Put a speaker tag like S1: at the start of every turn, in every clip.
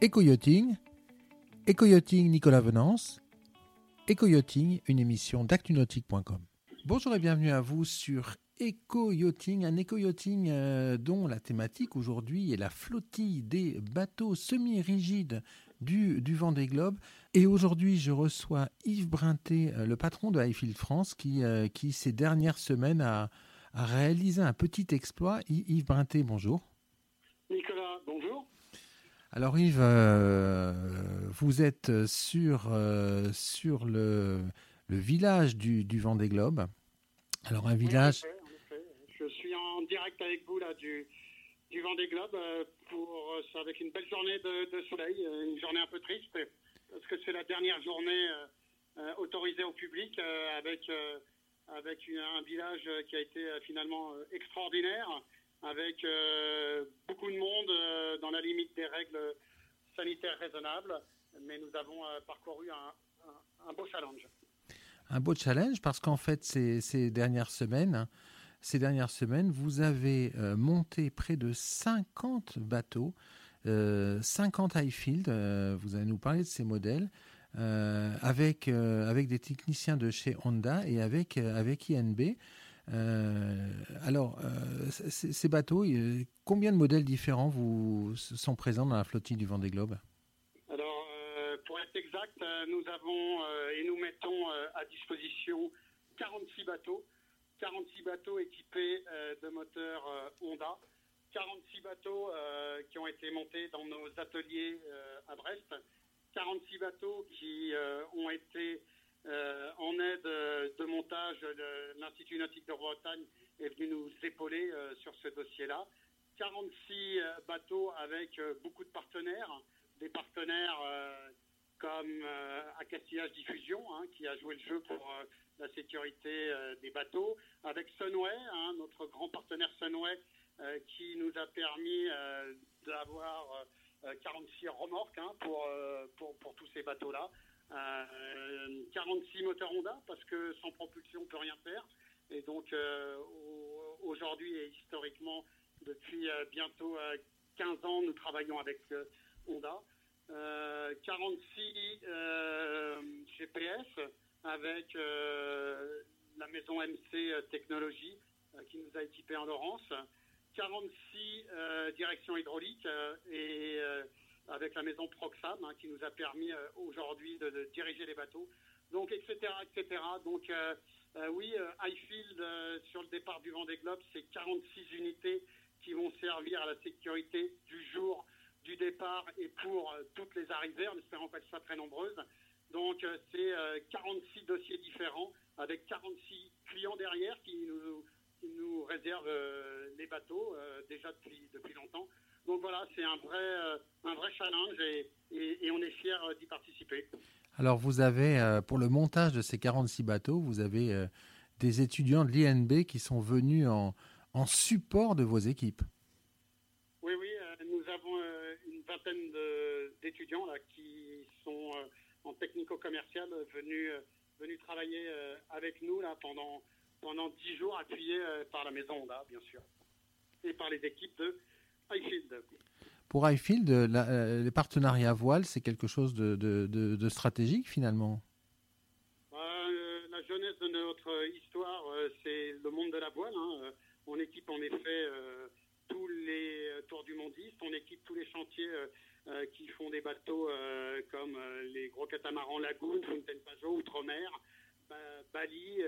S1: Éco-yachting, Éco-yachting Nicolas Venance, Éco-yachting, une émission d'actunautique.com. Bonjour et bienvenue à vous sur Éco-yachting, un éco-yachting euh, dont la thématique aujourd'hui est la flottille des bateaux semi-rigides du, du Vendée Globe. Et aujourd'hui, je reçois Yves Brinté, euh, le patron de Highfield France, qui, euh, qui ces dernières semaines a, a réalisé un petit exploit. Yves Brinté, bonjour.
S2: Nicolas, bonjour.
S1: Alors Yves, euh, vous êtes sur, euh, sur le, le village du, du Vendée Globe. Alors un village,
S2: Oui, en effet, en effet. Je suis en direct avec vous là du, du Vendée Globe euh, pour avec une belle journée de, de soleil, une journée un peu triste parce que c'est la dernière journée autorisée au public avec avec une- un village qui a été finalement extraordinaire, avec euh, beaucoup de monde euh, dans la limite des règles sanitaires raisonnables, mais nous avons euh, parcouru un, beau challenge.
S1: un beau challenge parce qu'en fait ces, dernières semaines, ces dernières semaines, vous avez monté près de 50 bateaux, euh, 50 Highfield. vous allez nous parler de ces modèles. avec, avec des techniciens de chez Honda et avec, avec INB. Euh, alors, euh, ces bateaux, combien de modèles différents vous sont présents dans la flottille du Vendée Globe?
S2: Alors, euh, pour être exact, nous avons et nous mettons à disposition 46 bateaux, 46 bateaux équipés de moteurs Honda, 46 bateaux qui ont été montés dans nos ateliers à Brest, 46 bateaux qui ont été en aide. Nautique de Bretagne est venu nous épauler euh, sur ce dossier-là. 46 euh, bateaux avec euh, beaucoup de partenaires des partenaires comme Accastillage Diffusion, hein, qui a joué le jeu pour la sécurité des bateaux, avec Sunway, hein, notre grand partenaire Sunway, qui nous a permis d'avoir euh, 46 remorques hein, pour, pour, pour tous ces bateaux-là. Euh, 46 moteurs Honda, parce que sans propulsion, on ne peut rien faire. Et donc, euh, au- aujourd'hui et historiquement, depuis euh, bientôt euh, 15 ans, nous travaillons avec euh, Honda. Euh, 46 euh, GPS avec euh, la maison MC euh, Technologies euh, qui nous a équipés en Laurence. 46 euh, directions hydrauliques euh, et euh, avec la maison Proxam hein, qui nous a permis euh, aujourd'hui de diriger les bateaux. Donc, etc., etc. Donc, euh, euh, oui, euh, Highfield, sur le départ du Vendée Globe, c'est 46 unités qui vont servir à la sécurité du jour du départ et pour toutes les arrivées, en espérant qu'elles soient très nombreuses. Donc, c'est euh, 46 dossiers différents avec 46 clients derrière qui nous, qui nous réservent les bateaux déjà depuis, depuis longtemps. Donc voilà, c'est un vrai, un vrai challenge et, et- et on est fiers d'y participer.
S1: Alors, vous avez, euh, pour le montage de ces 46 bateaux, vous avez euh, des étudiants de l'INB qui sont venus en, en support de vos équipes.
S2: Oui, oui, euh, nous avons une vingtaine d'étudiants qui sont en technico-commercial venus, venus travailler avec nous là pendant pendant dix jours, appuyés par la maison Honda, bien sûr, et par les équipes de Highfield.
S1: Pour Highfield, euh, euh, les partenariats voile, c'est quelque chose de, stratégique finalement?
S2: Euh, la jeunesse de notre histoire, c'est le monde de la voile. hein. On équipe en effet tous les tours du mondiste, on équipe tous les chantiers qui font des bateaux comme les gros catamarans Lagoon, Fontaine Pajot, Outre-mer, Ba- Bali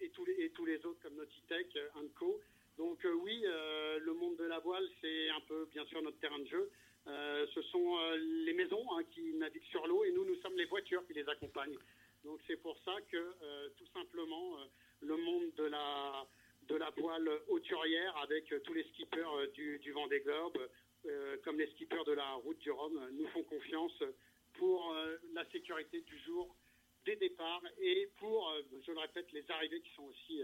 S2: et, tous les, autres comme Nautitech, Anco. Donc oui, le monde de la voile, c'est un peu bien sûr notre terrain de jeu. Euh, ce sont euh, les maisons hein, qui naviguent sur l'eau et nous, nous sommes les voitures qui les accompagnent. Donc c'est pour ça que euh, tout simplement le monde de la de la voile hauturière avec tous les skippers du, du Vendée Globe, comme les skippers de la route du Rhum, nous font confiance pour la sécurité du jour des départs et pour, je le répète, les arrivées qui sont aussi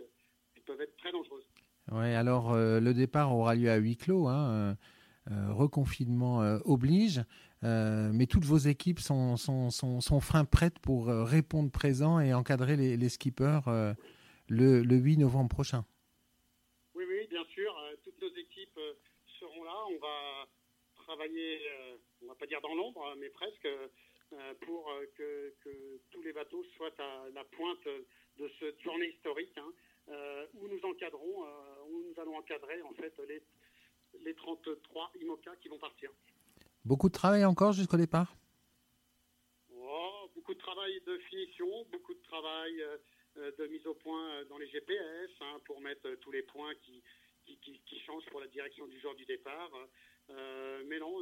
S2: qui peuvent être très dangereuses.
S1: Ouais, alors euh, le départ aura lieu à huis clos, hein, euh, euh, reconfinement oblige, mais toutes vos équipes sont, sont, sont, sont fin prêtes pour répondre présent et encadrer les, skippers le, le 8 novembre prochain.
S2: Oui, oui, bien sûr. toutes nos équipes seront là. On va travaillé, on va pas dire dans l'ombre, mais presque, pour que, tous les bateaux soient à la pointe de cette journée historique, hein, où nous encadrons, où nous allons encadrer en fait les, les 33 IMOCA qui vont partir.
S1: Beaucoup de travail encore jusqu'au départ?
S2: Oh, Beaucoup de travail de finition, beaucoup de travail euh, de mise au point euh, dans les GPS hein, pour mettre euh, tous les points qui, qui, changent pour la direction du jour du départ. mais non,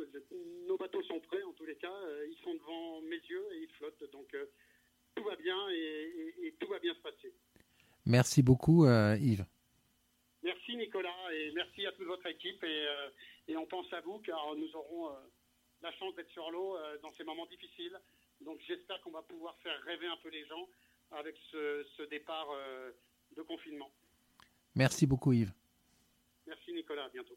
S2: nos bateaux sont prêts en tous les cas. ils sont devant mes yeux et ils flottent. Donc tout va bien et, tout va bien se passer.
S1: Merci beaucoup Yves.
S2: Merci Nicolas et merci à toute votre équipe et, et on pense à vous car nous aurons la chance d'être sur l'eau euh, dans ces moments difficiles. Donc j'espère qu'on va pouvoir faire rêver un peu les gens avec ce, départ euh, de confinement.
S1: Merci beaucoup Yves.
S2: Merci Nicolas, à bientôt.